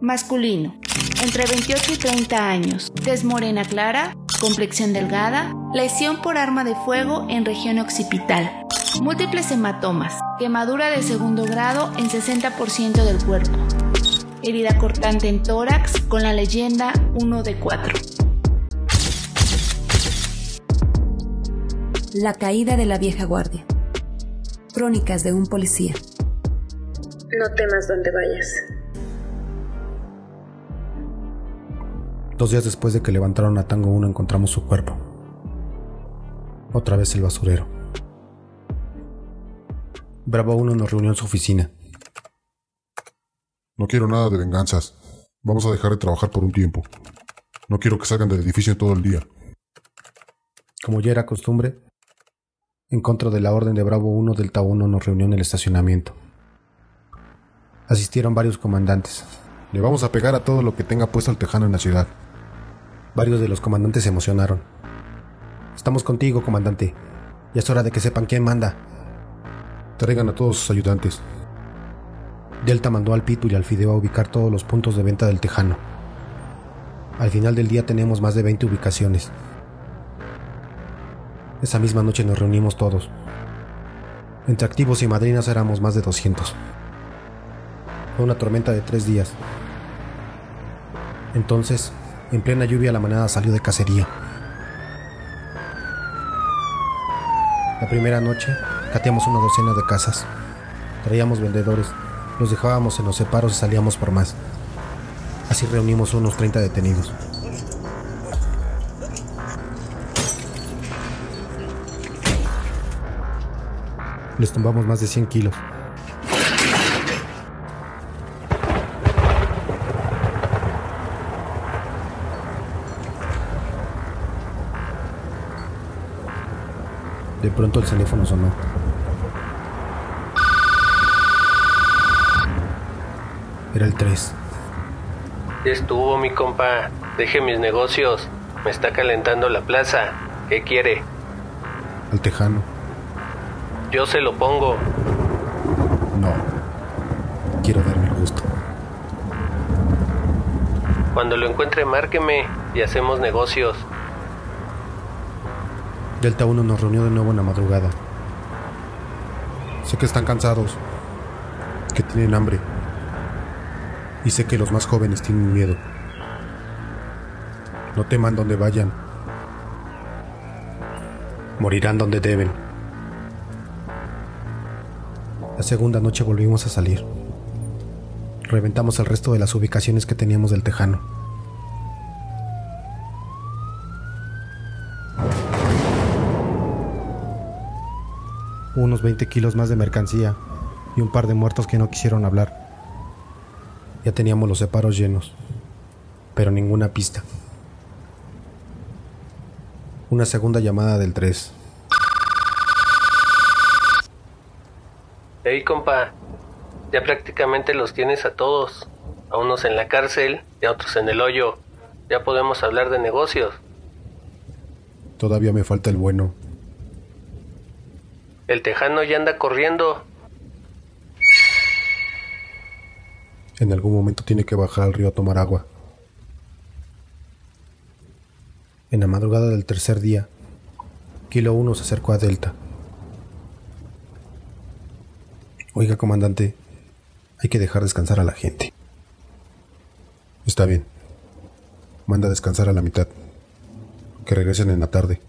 Masculino. Entre 28 y 30 años. Tez morena clara. Complexión delgada. Lesión por arma de fuego en región occipital. Múltiples hematomas. Quemadura de segundo grado en 60% del cuerpo. Herida cortante en tórax con la leyenda 1 de 4. La caída de la vieja guardia. Crónicas de un policía. No temas donde vayas. Dos días después de que levantaron a Tango 1 encontramos su cuerpo. Otra vez el basurero. Bravo 1 nos reunió en su oficina. No quiero nada de venganzas. Vamos a dejar de trabajar por un tiempo. No quiero que salgan del edificio todo el día. Como ya era costumbre, en contra de la orden de Bravo 1, Delta 1 nos reunió en el estacionamiento. Asistieron varios comandantes. Le vamos a pegar a todo lo que tenga puesto el tejano en la ciudad. Varios de los comandantes se emocionaron. Estamos contigo, comandante. Ya es hora de que sepan quién manda. Traigan a todos sus ayudantes. Delta mandó al Pitu y al Fideo a ubicar todos los puntos de venta del Tejano. Al final del día tenemos más de 20 ubicaciones. Esa misma noche nos reunimos todos. Entre activos y madrinas éramos más de 200. Fue una tormenta de tres días. Entonces, en plena lluvia, la manada salió de cacería. La primera noche, cateamos una docena de casas. Traíamos vendedores, los dejábamos en los separos y salíamos por más. Así reunimos unos 30 detenidos. Les tumbamos más de 100 kilos. De pronto el teléfono sonó. Era el 3. Ya estuvo, mi compa. Deje mis negocios. Me está calentando la plaza. ¿Qué quiere? Al tejano. Yo se lo pongo. No. Quiero darme el gusto. Cuando lo encuentre, márqueme y hacemos negocios. Delta 1 nos reunió de nuevo en la madrugada. Sé que están cansados, que tienen hambre. Y sé que los más jóvenes tienen miedo. No teman donde vayan. Morirán donde deben. La segunda noche volvimos a salir. Reventamos el resto de las ubicaciones que teníamos del Tejano. Unos 20 kilos más de mercancía y un par de muertos que no quisieron hablar. Ya teníamos los separos llenos, pero ninguna pista. Una segunda llamada del 3. Hey, compa. Ya prácticamente los tienes a todos. A unos en la cárcel y a otros en el hoyo. Ya podemos hablar de negocios. Todavía me falta el bueno. El tejano ya anda corriendo. En algún momento tiene que bajar al río a tomar agua. En la madrugada del tercer día, Kilo 1 se acercó a Delta. Oiga, comandante, hay que dejar descansar a la gente. Está bien. Manda descansar a la mitad. Que regresen en la tarde.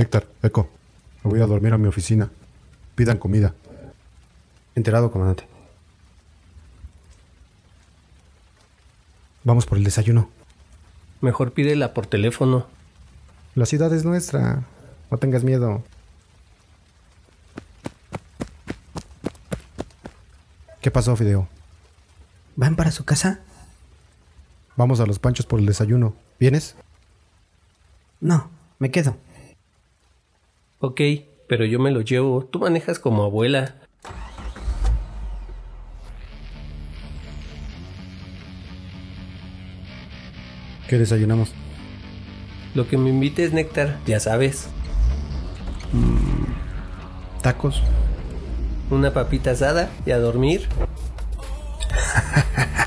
Néctar, Eco, me voy a dormir a mi oficina. Pidan comida. Enterado, comandante. Vamos por el desayuno. Mejor pídela por teléfono. La ciudad es nuestra. No tengas miedo. ¿Qué pasó, Fideo? ¿Van para su casa? Vamos a los panchos por el desayuno. ¿Vienes? No, me quedo. Ok, pero yo me lo llevo. Tú manejas como abuela. ¿Qué desayunamos? Lo que me invites, Néctar, ya sabes. ¿Tacos? Una papita asada y a dormir.